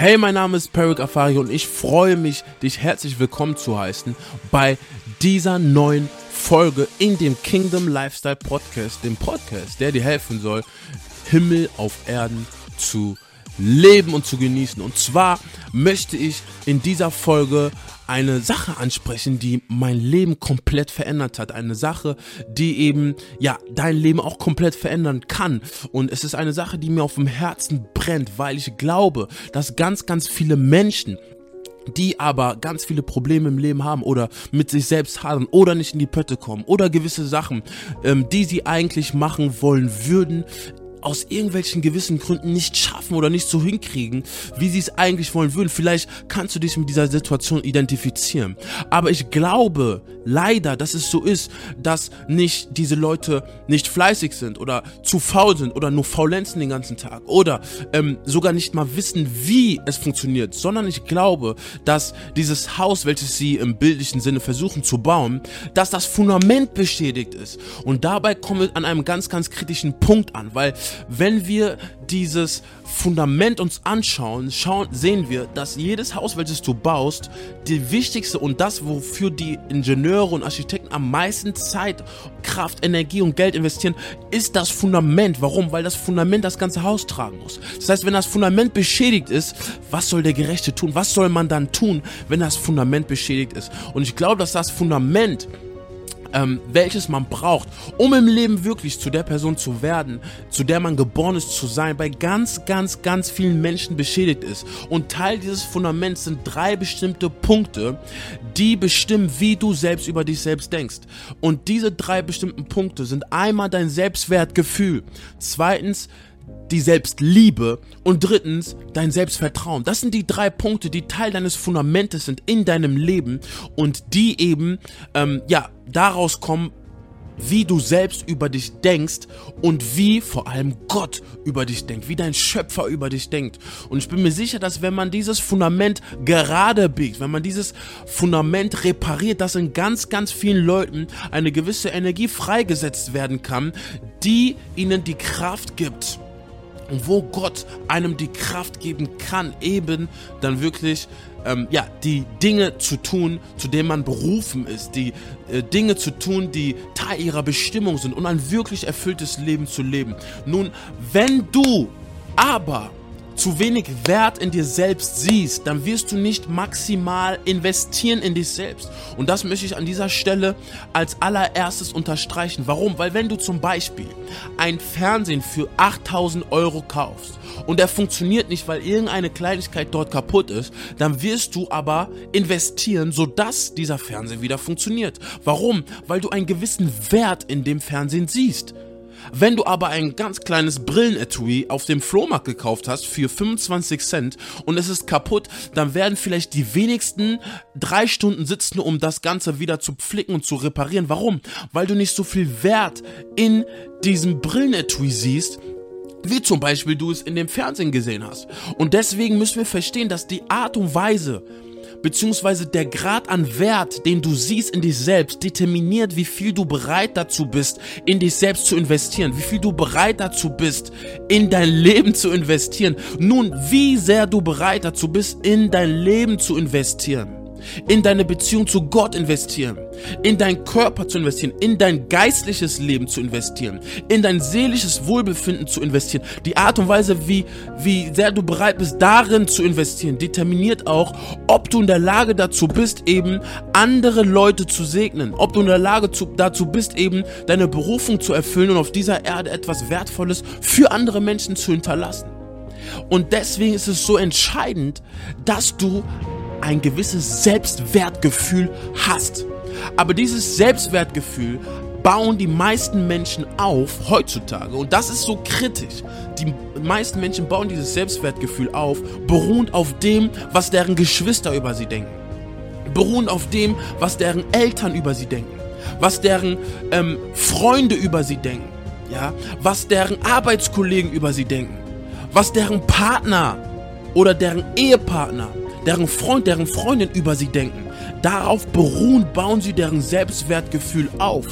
Hey, mein Name ist Perik Afari und ich freue mich, dich herzlich willkommen zu heißen bei dieser neuen Folge in dem Kingdom Lifestyle Podcast, dem Podcast, der dir helfen soll, Himmel auf Erden zu leben und zu genießen. Und zwar möchte ich in dieser Folge eine Sache ansprechen, die mein Leben komplett verändert hat. Eine Sache, die eben, ja, dein Leben auch komplett verändern kann. Und es ist eine Sache, die mir auf dem Herzen brennt, weil ich glaube, dass ganz, ganz viele Menschen die aber ganz viele Probleme im Leben haben oder mit sich selbst hadern oder nicht in die Pötte kommen oder gewisse Sachen, ähm, die sie eigentlich machen wollen würden, aus irgendwelchen gewissen Gründen nicht schaffen oder nicht so hinkriegen, wie sie es eigentlich wollen würden. Vielleicht kannst du dich mit dieser Situation identifizieren. Aber ich glaube leider, dass es so ist, dass nicht diese Leute nicht fleißig sind oder zu faul sind oder nur faulenzen den ganzen Tag oder ähm, sogar nicht mal wissen, wie es funktioniert, sondern ich glaube, dass dieses Haus, welches sie im bildlichen Sinne versuchen zu bauen, dass das Fundament beschädigt ist. Und dabei kommen wir an einem ganz, ganz kritischen Punkt an, weil wenn wir dieses Fundament uns anschauen, schauen, sehen wir, dass jedes Haus, welches du baust, die wichtigste und das, wofür die Ingenieure und Architekten am meisten Zeit, Kraft, Energie und Geld investieren, ist das Fundament. Warum? Weil das Fundament das ganze Haus tragen muss. Das heißt, wenn das Fundament beschädigt ist, was soll der Gerechte tun? Was soll man dann tun, wenn das Fundament beschädigt ist? Und ich glaube, dass das Fundament ähm, welches man braucht, um im Leben wirklich zu der Person zu werden, zu der man geboren ist zu sein, bei ganz, ganz, ganz vielen Menschen beschädigt ist. Und Teil dieses Fundaments sind drei bestimmte Punkte, die bestimmen, wie du selbst über dich selbst denkst. Und diese drei bestimmten Punkte sind einmal dein Selbstwertgefühl, zweitens die Selbstliebe und drittens dein Selbstvertrauen. Das sind die drei Punkte, die Teil deines Fundamentes sind in deinem Leben und die eben ähm, ja daraus kommen, wie du selbst über dich denkst und wie vor allem Gott über dich denkt, wie dein Schöpfer über dich denkt. Und ich bin mir sicher, dass wenn man dieses Fundament gerade biegt, wenn man dieses Fundament repariert, dass in ganz, ganz vielen Leuten eine gewisse Energie freigesetzt werden kann, die ihnen die Kraft gibt und wo Gott einem die Kraft geben kann, eben dann wirklich ähm, ja, die Dinge zu tun, zu denen man berufen ist, die äh, Dinge zu tun, die Teil ihrer Bestimmung sind und ein wirklich erfülltes Leben zu leben. Nun, wenn du aber zu wenig Wert in dir selbst siehst, dann wirst du nicht maximal investieren in dich selbst. Und das möchte ich an dieser Stelle als allererstes unterstreichen. Warum? Weil wenn du zum Beispiel ein Fernsehen für 8000 Euro kaufst und der funktioniert nicht, weil irgendeine Kleinigkeit dort kaputt ist, dann wirst du aber investieren, sodass dieser Fernseher wieder funktioniert. Warum? Weil du einen gewissen Wert in dem Fernsehen siehst. Wenn du aber ein ganz kleines Brillenetui auf dem Flohmarkt gekauft hast für 25 Cent und es ist kaputt, dann werden vielleicht die wenigsten drei Stunden sitzen, um das Ganze wieder zu pflicken und zu reparieren. Warum? Weil du nicht so viel Wert in diesem Brillenetui siehst, wie zum Beispiel du es in dem Fernsehen gesehen hast. Und deswegen müssen wir verstehen, dass die Art und Weise, beziehungsweise der Grad an Wert, den du siehst in dich selbst, determiniert, wie viel du bereit dazu bist, in dich selbst zu investieren, wie viel du bereit dazu bist, in dein Leben zu investieren. Nun, wie sehr du bereit dazu bist, in dein Leben zu investieren in deine Beziehung zu Gott investieren, in deinen Körper zu investieren, in dein geistliches Leben zu investieren, in dein seelisches Wohlbefinden zu investieren. Die Art und Weise, wie, wie sehr du bereit bist, darin zu investieren, determiniert auch, ob du in der Lage dazu bist, eben andere Leute zu segnen, ob du in der Lage zu, dazu bist, eben deine Berufung zu erfüllen und auf dieser Erde etwas Wertvolles für andere Menschen zu hinterlassen. Und deswegen ist es so entscheidend, dass du ein gewisses Selbstwertgefühl hast. Aber dieses Selbstwertgefühl bauen die meisten Menschen auf heutzutage. Und das ist so kritisch. Die meisten Menschen bauen dieses Selbstwertgefühl auf, beruhend auf dem, was deren Geschwister über sie denken. Beruhend auf dem, was deren Eltern über sie denken. Was deren ähm, Freunde über sie denken. Ja, was deren Arbeitskollegen über sie denken. Was deren Partner oder deren Ehepartner deren Freund, deren Freundin über sie denken. Darauf beruhen, bauen sie deren Selbstwertgefühl auf.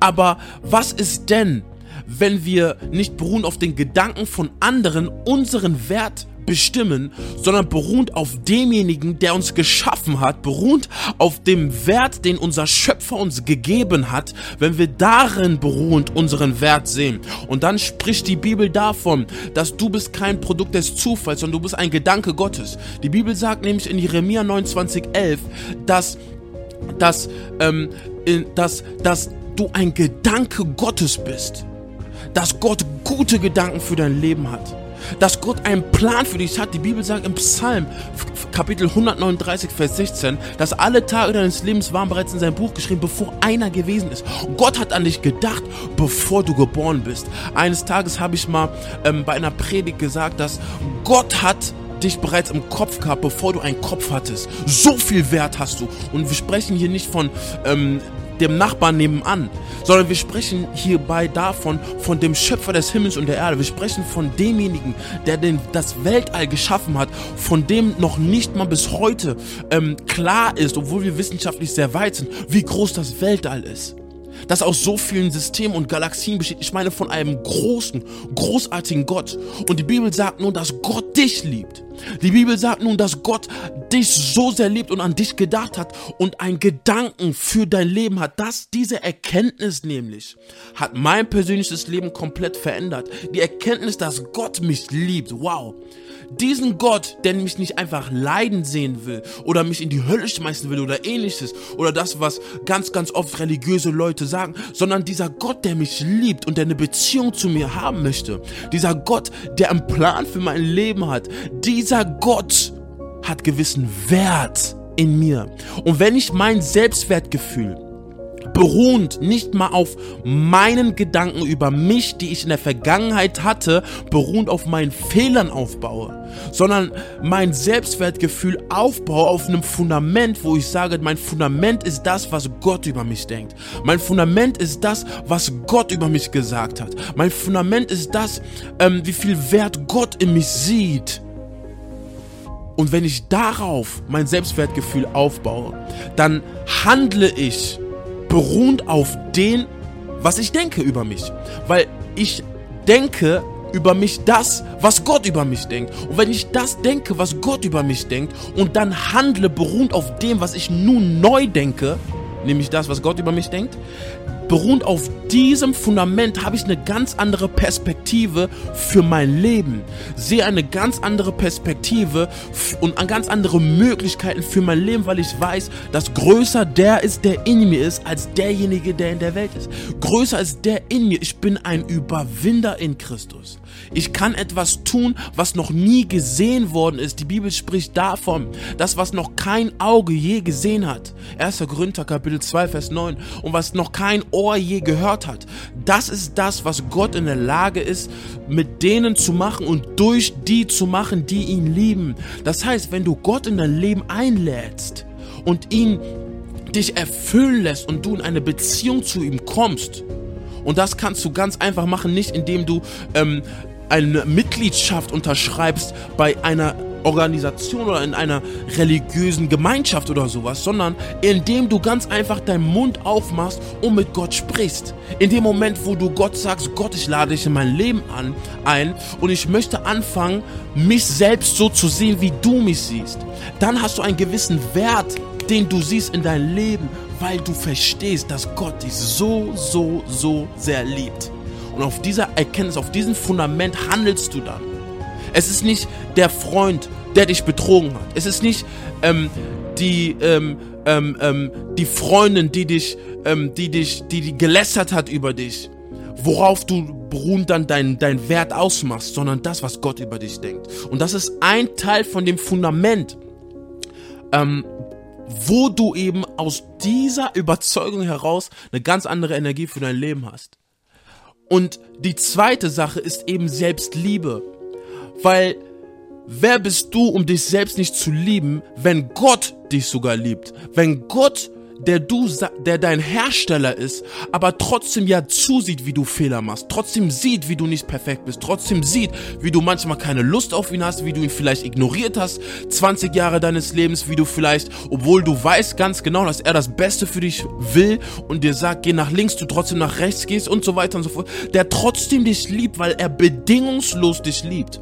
Aber was ist denn, wenn wir nicht beruhen auf den Gedanken von anderen, unseren Wert bestimmen, sondern beruht auf demjenigen, der uns geschaffen hat, beruht auf dem Wert, den unser Schöpfer uns gegeben hat, wenn wir darin beruhend unseren Wert sehen. Und dann spricht die Bibel davon, dass du bist kein Produkt des Zufalls, sondern du bist ein Gedanke Gottes. Die Bibel sagt nämlich in Jeremia 29,11, dass, dass, ähm, dass, dass du ein Gedanke Gottes bist. Dass Gott gute Gedanken für dein Leben hat dass Gott einen Plan für dich hat. Die Bibel sagt im Psalm, Kapitel 139, Vers 16, dass alle Tage deines Lebens waren bereits in seinem Buch geschrieben, bevor einer gewesen ist. Gott hat an dich gedacht, bevor du geboren bist. Eines Tages habe ich mal ähm, bei einer Predigt gesagt, dass Gott hat dich bereits im Kopf gehabt, bevor du einen Kopf hattest. So viel Wert hast du. Und wir sprechen hier nicht von ähm, dem Nachbarn nebenan, sondern wir sprechen hierbei davon, von dem Schöpfer des Himmels und der Erde. Wir sprechen von demjenigen, der den, das Weltall geschaffen hat, von dem noch nicht mal bis heute ähm, klar ist, obwohl wir wissenschaftlich sehr weit sind, wie groß das Weltall ist das aus so vielen Systemen und Galaxien besteht. Ich meine von einem großen, großartigen Gott. Und die Bibel sagt nun, dass Gott dich liebt. Die Bibel sagt nun, dass Gott dich so sehr liebt und an dich gedacht hat und einen Gedanken für dein Leben hat. Das, diese Erkenntnis nämlich, hat mein persönliches Leben komplett verändert. Die Erkenntnis, dass Gott mich liebt. Wow. Diesen Gott, der mich nicht einfach leiden sehen will oder mich in die Hölle schmeißen will oder ähnliches oder das, was ganz, ganz oft religiöse Leute sagen, sondern dieser Gott, der mich liebt und der eine Beziehung zu mir haben möchte. Dieser Gott, der einen Plan für mein Leben hat. Dieser Gott hat gewissen Wert in mir. Und wenn ich mein Selbstwertgefühl beruhend nicht mal auf meinen Gedanken über mich, die ich in der Vergangenheit hatte, beruhend auf meinen Fehlern aufbaue, sondern mein Selbstwertgefühl aufbaue auf einem Fundament, wo ich sage, mein Fundament ist das, was Gott über mich denkt. Mein Fundament ist das, was Gott über mich gesagt hat. Mein Fundament ist das, ähm, wie viel Wert Gott in mich sieht. Und wenn ich darauf mein Selbstwertgefühl aufbaue, dann handle ich beruht auf dem, was ich denke über mich. Weil ich denke über mich das, was Gott über mich denkt. Und wenn ich das denke, was Gott über mich denkt, und dann handle beruht auf dem, was ich nun neu denke, nämlich das, was Gott über mich denkt, beruht auf diesem Fundament habe ich eine ganz andere Perspektive für mein Leben. Sehe eine ganz andere Perspektive und ganz andere Möglichkeiten für mein Leben, weil ich weiß, dass größer der ist, der in mir ist, als derjenige, der in der Welt ist. Größer ist der in mir. Ich bin ein Überwinder in Christus. Ich kann etwas tun, was noch nie gesehen worden ist. Die Bibel spricht davon, das, was noch kein Auge je gesehen hat. 1. Korinther Kapitel 2, Vers 9. Und was noch kein Ohr je gehört hat. Das ist das, was Gott in der Lage ist, mit denen zu machen und durch die zu machen, die ihn lieben. Das heißt, wenn du Gott in dein Leben einlädst und ihn dich erfüllen lässt und du in eine Beziehung zu ihm kommst, und das kannst du ganz einfach machen, nicht indem du ähm, eine Mitgliedschaft unterschreibst bei einer Organisation oder in einer religiösen Gemeinschaft oder sowas, sondern indem du ganz einfach deinen Mund aufmachst und mit Gott sprichst. In dem Moment, wo du Gott sagst, Gott, ich lade dich in mein Leben an, ein und ich möchte anfangen, mich selbst so zu sehen, wie du mich siehst, dann hast du einen gewissen Wert, den du siehst in deinem Leben, weil du verstehst, dass Gott dich so, so, so sehr liebt. Und auf dieser Erkenntnis, auf diesem Fundament handelst du dann. Es ist nicht der Freund, der dich betrogen hat. Es ist nicht ähm, die, ähm, ähm, ähm die Freundin, die dich, ähm, die dich, die, die gelästert hat über dich, worauf du beruhend dann deinen dein Wert ausmachst, sondern das, was Gott über dich denkt. Und das ist ein Teil von dem Fundament, ähm, wo du eben aus dieser Überzeugung heraus eine ganz andere Energie für dein Leben hast. Und die zweite Sache ist eben Selbstliebe. Weil wer bist du, um dich selbst nicht zu lieben, wenn Gott dich sogar liebt? Wenn Gott der du, der dein Hersteller ist, aber trotzdem ja zusieht, wie du Fehler machst, trotzdem sieht, wie du nicht perfekt bist, trotzdem sieht, wie du manchmal keine Lust auf ihn hast, wie du ihn vielleicht ignoriert hast, 20 Jahre deines Lebens, wie du vielleicht, obwohl du weißt ganz genau, dass er das Beste für dich will und dir sagt, geh nach links, du trotzdem nach rechts gehst und so weiter und so fort, der trotzdem dich liebt, weil er bedingungslos dich liebt.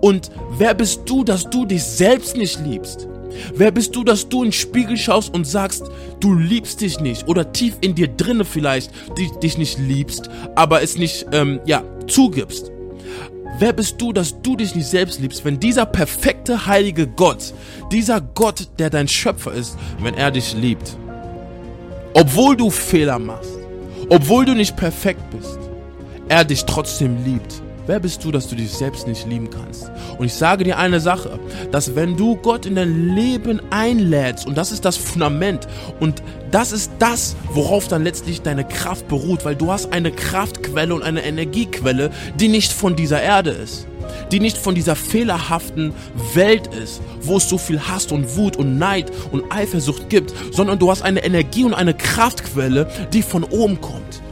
Und wer bist du, dass du dich selbst nicht liebst? Wer bist du, dass du in den Spiegel schaust und sagst, du liebst dich nicht oder tief in dir drinne vielleicht die, dich nicht liebst, aber es nicht ähm, ja zugibst? Wer bist du, dass du dich nicht selbst liebst, wenn dieser perfekte heilige Gott, dieser Gott, der dein Schöpfer ist, wenn er dich liebt? Obwohl du Fehler machst, obwohl du nicht perfekt bist, er dich trotzdem liebt. Wer bist du, dass du dich selbst nicht lieben kannst? Und ich sage dir eine Sache, dass wenn du Gott in dein Leben einlädst, und das ist das Fundament, und das ist das, worauf dann letztlich deine Kraft beruht, weil du hast eine Kraftquelle und eine Energiequelle, die nicht von dieser Erde ist die nicht von dieser fehlerhaften Welt ist, wo es so viel Hass und Wut und Neid und Eifersucht gibt, sondern du hast eine Energie und eine Kraftquelle, die von oben kommt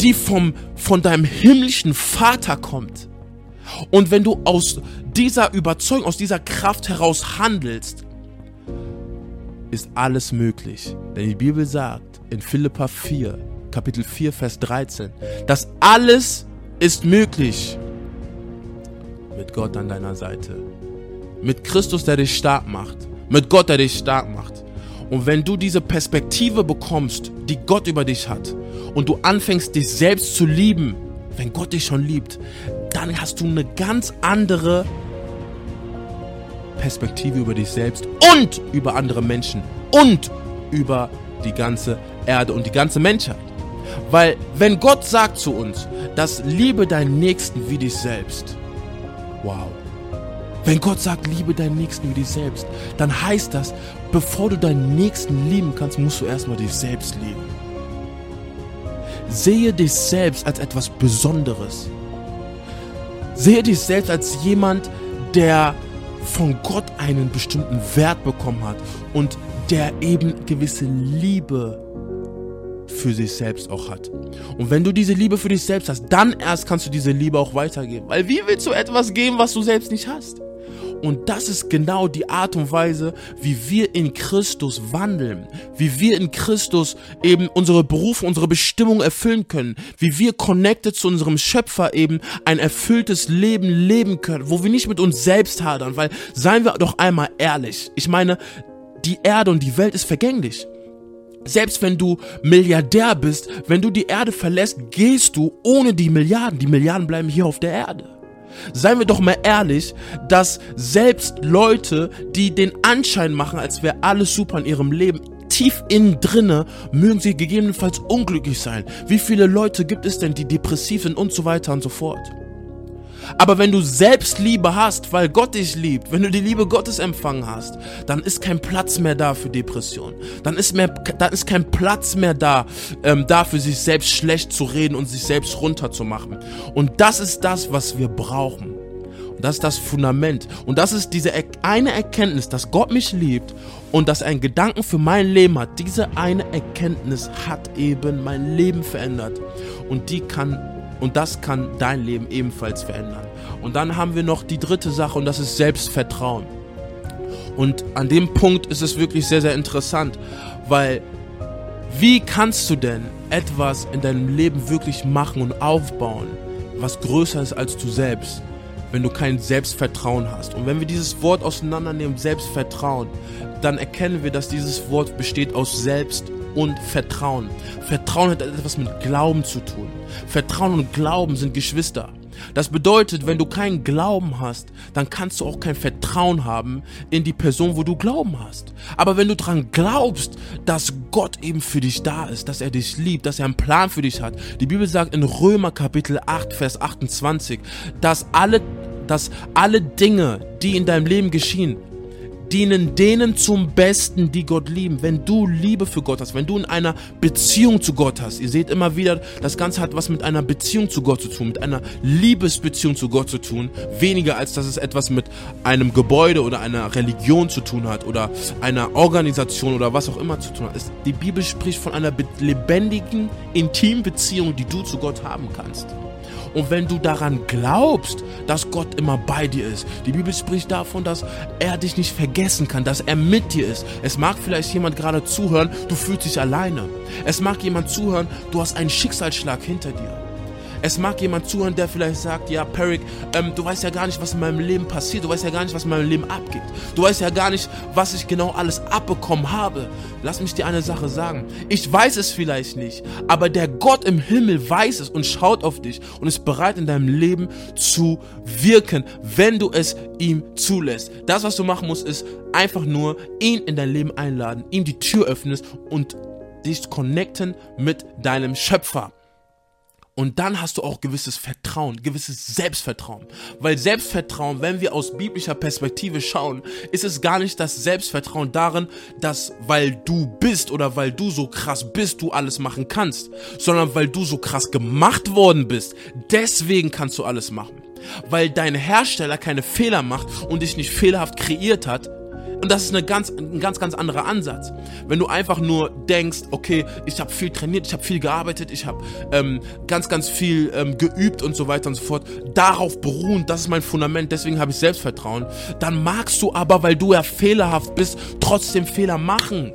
die vom, von deinem himmlischen Vater kommt. Und wenn du aus dieser Überzeugung, aus dieser Kraft heraus handelst, ist alles möglich. Denn die Bibel sagt in Philippa 4, Kapitel 4, Vers 13, dass alles ist möglich mit Gott an deiner Seite. Mit Christus, der dich stark macht. Mit Gott, der dich stark macht. Und wenn du diese Perspektive bekommst, die Gott über dich hat, und du anfängst dich selbst zu lieben, wenn Gott dich schon liebt, dann hast du eine ganz andere Perspektive über dich selbst und über andere Menschen und über die ganze Erde und die ganze Menschheit. Weil wenn Gott sagt zu uns, dass liebe deinen Nächsten wie dich selbst, wow. Wenn Gott sagt, liebe deinen Nächsten wie dich selbst, dann heißt das, bevor du deinen Nächsten lieben kannst, musst du erstmal dich selbst lieben. Sehe dich selbst als etwas Besonderes. Sehe dich selbst als jemand, der von Gott einen bestimmten Wert bekommen hat und der eben gewisse Liebe für sich selbst auch hat. Und wenn du diese Liebe für dich selbst hast, dann erst kannst du diese Liebe auch weitergeben. Weil wie willst du etwas geben, was du selbst nicht hast? Und das ist genau die Art und Weise, wie wir in Christus wandeln, wie wir in Christus eben unsere Berufe, unsere Bestimmung erfüllen können, wie wir connected zu unserem Schöpfer eben ein erfülltes Leben leben können, wo wir nicht mit uns selbst hadern, weil seien wir doch einmal ehrlich. Ich meine, die Erde und die Welt ist vergänglich. Selbst wenn du Milliardär bist, wenn du die Erde verlässt, gehst du ohne die Milliarden. Die Milliarden bleiben hier auf der Erde. Seien wir doch mal ehrlich, dass selbst Leute, die den Anschein machen, als wäre alles super in ihrem Leben, tief innen drinne mögen sie gegebenenfalls unglücklich sein. Wie viele Leute gibt es denn, die depressiv sind und so weiter und so fort? Aber wenn du Selbstliebe hast, weil Gott dich liebt, wenn du die Liebe Gottes empfangen hast, dann ist kein Platz mehr da für Depression. Dann ist, mehr, dann ist kein Platz mehr da, ähm, dafür sich selbst schlecht zu reden und sich selbst runterzumachen. Und das ist das, was wir brauchen. Und das ist das Fundament. Und das ist diese eine Erkenntnis, dass Gott mich liebt und dass er einen Gedanken für mein Leben hat. Diese eine Erkenntnis hat eben mein Leben verändert. Und die kann und das kann dein Leben ebenfalls verändern. Und dann haben wir noch die dritte Sache und das ist Selbstvertrauen. Und an dem Punkt ist es wirklich sehr, sehr interessant, weil wie kannst du denn etwas in deinem Leben wirklich machen und aufbauen, was größer ist als du selbst, wenn du kein Selbstvertrauen hast? Und wenn wir dieses Wort auseinandernehmen, Selbstvertrauen, dann erkennen wir, dass dieses Wort besteht aus Selbst und Vertrauen. Vertrauen hat etwas mit Glauben zu tun. Vertrauen und Glauben sind Geschwister. Das bedeutet, wenn du keinen Glauben hast, dann kannst du auch kein Vertrauen haben in die Person, wo du Glauben hast. Aber wenn du daran glaubst, dass Gott eben für dich da ist, dass er dich liebt, dass er einen Plan für dich hat. Die Bibel sagt in Römer Kapitel 8, Vers 28, dass alle, dass alle Dinge, die in deinem Leben geschehen, dienen denen zum Besten, die Gott lieben. Wenn du Liebe für Gott hast, wenn du in einer Beziehung zu Gott hast, ihr seht immer wieder, das Ganze hat was mit einer Beziehung zu Gott zu tun, mit einer Liebesbeziehung zu Gott zu tun, weniger als dass es etwas mit einem Gebäude oder einer Religion zu tun hat oder einer Organisation oder was auch immer zu tun hat. Die Bibel spricht von einer lebendigen, intimen Beziehung, die du zu Gott haben kannst. Und wenn du daran glaubst, dass Gott immer bei dir ist, die Bibel spricht davon, dass er dich nicht vergessen kann, dass er mit dir ist. Es mag vielleicht jemand gerade zuhören, du fühlst dich alleine. Es mag jemand zuhören, du hast einen Schicksalsschlag hinter dir. Es mag jemand zuhören, der vielleicht sagt, ja, Peric, ähm, du weißt ja gar nicht, was in meinem Leben passiert. Du weißt ja gar nicht, was in meinem Leben abgeht. Du weißt ja gar nicht, was ich genau alles abbekommen habe. Lass mich dir eine Sache sagen. Ich weiß es vielleicht nicht, aber der Gott im Himmel weiß es und schaut auf dich und ist bereit in deinem Leben zu wirken, wenn du es ihm zulässt. Das, was du machen musst, ist einfach nur ihn in dein Leben einladen, ihm die Tür öffnest und dich connecten mit deinem Schöpfer. Und dann hast du auch gewisses Vertrauen, gewisses Selbstvertrauen. Weil Selbstvertrauen, wenn wir aus biblischer Perspektive schauen, ist es gar nicht das Selbstvertrauen darin, dass weil du bist oder weil du so krass bist, du alles machen kannst, sondern weil du so krass gemacht worden bist. Deswegen kannst du alles machen. Weil dein Hersteller keine Fehler macht und dich nicht fehlerhaft kreiert hat, und das ist eine ganz, ein ganz, ganz anderer Ansatz. Wenn du einfach nur denkst, okay, ich habe viel trainiert, ich habe viel gearbeitet, ich habe ähm, ganz, ganz viel ähm, geübt und so weiter und so fort, darauf beruhen, das ist mein Fundament, deswegen habe ich Selbstvertrauen, dann magst du aber, weil du ja fehlerhaft bist, trotzdem Fehler machen.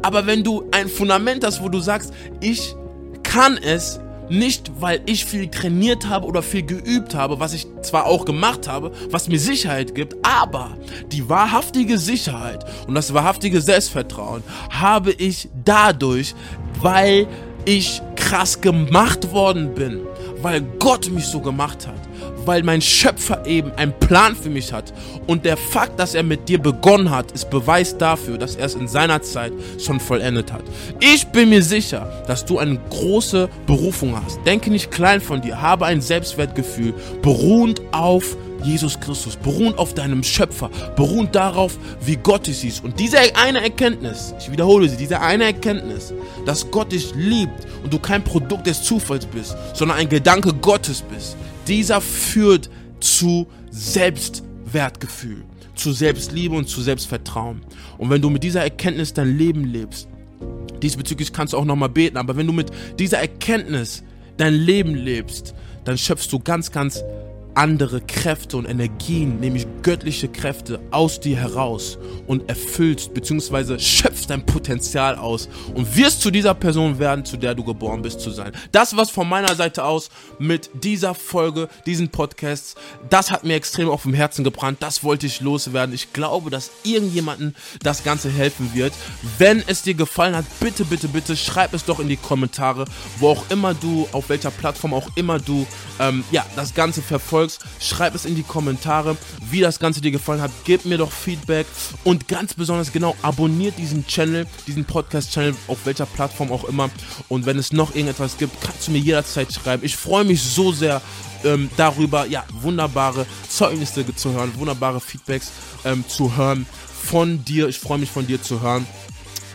Aber wenn du ein Fundament hast, wo du sagst, ich kann es, nicht, weil ich viel trainiert habe oder viel geübt habe, was ich zwar auch gemacht habe, was mir Sicherheit gibt, aber die wahrhaftige Sicherheit und das wahrhaftige Selbstvertrauen habe ich dadurch, weil ich krass gemacht worden bin, weil Gott mich so gemacht hat weil mein Schöpfer eben einen Plan für mich hat. Und der Fakt, dass er mit dir begonnen hat, ist Beweis dafür, dass er es in seiner Zeit schon vollendet hat. Ich bin mir sicher, dass du eine große Berufung hast. Denke nicht klein von dir, habe ein Selbstwertgefühl, beruhend auf Jesus Christus, beruhend auf deinem Schöpfer, beruhend darauf, wie Gott dich sieht. Und diese eine Erkenntnis, ich wiederhole sie, diese eine Erkenntnis, dass Gott dich liebt und du kein Produkt des Zufalls bist, sondern ein Gedanke Gottes bist, dieser führt zu Selbstwertgefühl, zu Selbstliebe und zu Selbstvertrauen. Und wenn du mit dieser Erkenntnis dein Leben lebst, diesbezüglich kannst du auch nochmal beten, aber wenn du mit dieser Erkenntnis dein Leben lebst, dann schöpfst du ganz, ganz andere Kräfte und Energien, nämlich göttliche Kräfte aus dir heraus und erfüllst bzw. schöpfst dein Potenzial aus und wirst zu dieser Person werden, zu der du geboren bist zu sein. Das was von meiner Seite aus mit dieser Folge, diesen Podcasts, das hat mir extrem auf dem Herzen gebrannt, das wollte ich loswerden. Ich glaube, dass irgendjemandem das Ganze helfen wird. Wenn es dir gefallen hat, bitte, bitte, bitte schreib es doch in die Kommentare, wo auch immer du, auf welcher Plattform auch immer du ähm, ja, das Ganze verfolgst folgst, schreib es in die Kommentare, wie das Ganze dir gefallen hat. Gib mir doch Feedback und ganz besonders genau, abonniert diesen Channel, diesen Podcast-Channel, auf welcher Plattform auch immer. Und wenn es noch irgendetwas gibt, kannst du mir jederzeit schreiben. Ich freue mich so sehr ähm, darüber, ja, wunderbare Zeugnisse zu hören, wunderbare Feedbacks ähm, zu hören von dir. Ich freue mich von dir zu hören.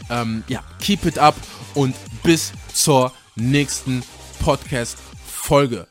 Ähm, ja, keep it up und bis zur nächsten Podcast-Folge.